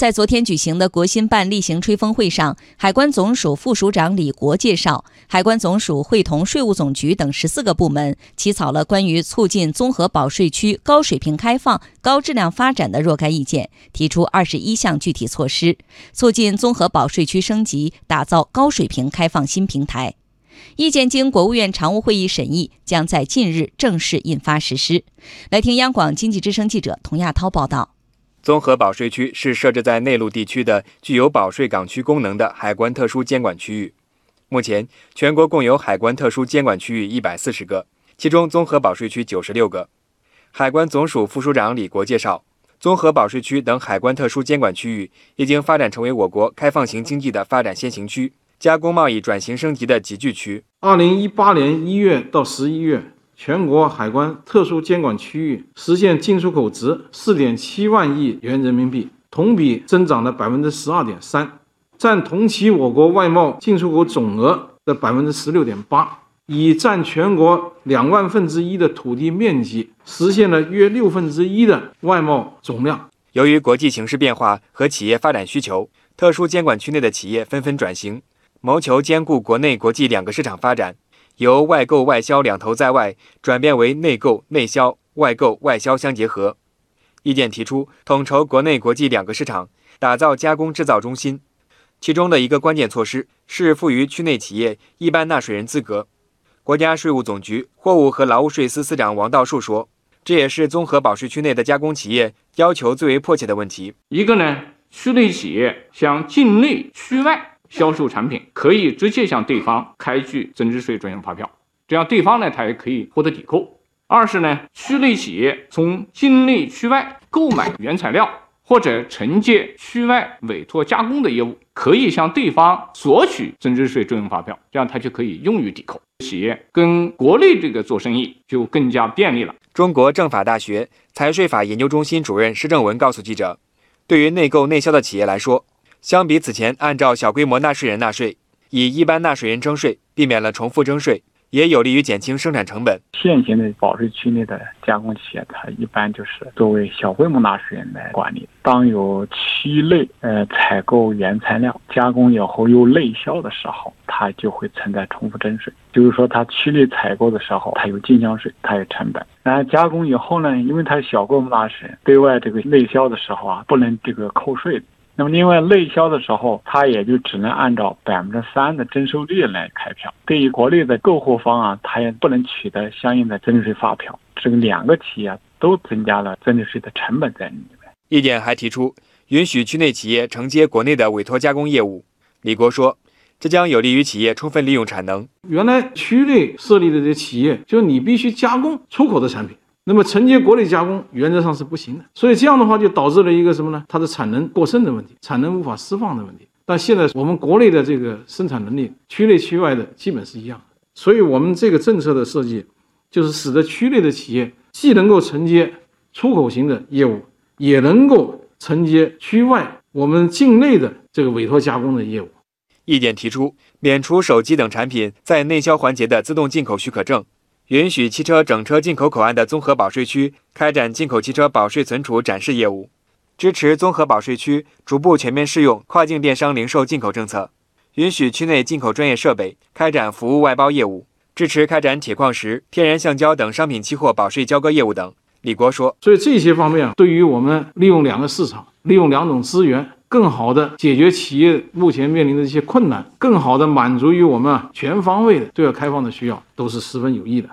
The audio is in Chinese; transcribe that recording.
在昨天举行的国新办例行吹风会上，海关总署副署长李国介绍，海关总署会同税务总局等十四个部门起草了关于促进综合保税区高水平开放、高质量发展的若干意见，提出二十一项具体措施，促进综合保税区升级，打造高水平开放新平台。意见经国务院常务会议审议，将在近日正式印发实施。来听央广经济之声记者童亚涛报道。综合保税区是设置在内陆地区的具有保税港区功能的海关特殊监管区域。目前，全国共有海关特殊监管区域一百四十个，其中综合保税区九十六个。海关总署副署长李国介绍，综合保税区等海关特殊监管区域已经发展成为我国开放型经济的发展先行区。加工贸易转型升级的集聚区。二零一八年一月到十一月，全国海关特殊监管区域实现进出口值四点七万亿元人民币，同比增长了百分之十二点三，占同期我国外贸进出口总额的百分之十六点八，以占全国两万分之一的土地面积，实现了约六分之一的外贸总量。由于国际形势变化和企业发展需求，特殊监管区内的企业纷纷转型。谋求兼顾国内国际两个市场发展，由外购外销两头在外转变为内购内销、外购外销相结合。意见提出，统筹国内国际两个市场，打造加工制造中心。其中的一个关键措施是赋予区内企业一般纳税人资格。国家税务总局货物和劳务税司司长王道树说：“这也是综合保税区内的加工企业要求最为迫切的问题。一个呢，区内企业向境内区外。”销售产品可以直接向对方开具增值税专用发票，这样对方呢，他也可以获得抵扣。二是呢，区内企业从境内区外购买原材料或者承接区外委托加工的业务，可以向对方索取增值税专用发票，这样他就可以用于抵扣。企业跟国内这个做生意就更加便利了。中国政法大学财税法研究中心主任施正文告诉记者，对于内购内销的企业来说。相比此前按照小规模纳税人纳税，以一般纳税人征税，避免了重复征税，也有利于减轻生产成本。现行的保税区内的加工企业，它一般就是作为小规模纳税人来管理。当有区内呃采购原材料、加工以后又内销的时候，它就会存在重复征税。就是说，它区内采购的时候，它有进项税，它有成本；然后加工以后呢，因为它是小规模纳税人，对外这个内销的时候啊，不能这个扣税。那么，另外内销的时候，它也就只能按照百分之三的征收率来开票。对于国内的购货方啊，它也不能取得相应的增值税发票。这个两个企业都增加了增值税的成本在里面。意见还提出，允许区内企业承接国内的委托加工业务。李国说，这将有利于企业充分利用产能。原来区内设立的这些企业，就你必须加工出口的产品。那么承接国内加工原则上是不行的，所以这样的话就导致了一个什么呢？它的产能过剩的问题，产能无法释放的问题。但现在我们国内的这个生产能力，区内区外的基本是一样的，所以我们这个政策的设计，就是使得区内的企业既能够承接出口型的业务，也能够承接区外我们境内的这个委托加工的业务。意见提出，免除手机等产品在内销环节的自动进口许可证。允许汽车整车进口口岸的综合保税区开展进口汽车保税存储展示业务，支持综合保税区逐步全面适用跨境电商零售进口政策，允许区内进口专业设备开展服务外包业务，支持开展铁矿石、天然橡胶等商品期货保税交割业务等。李国说：“所以这些方面，对于我们利用两个市场、利用两种资源，更好的解决企业目前面临的一些困难，更好的满足于我们全方位的对外开放的需要，都是十分有益的。”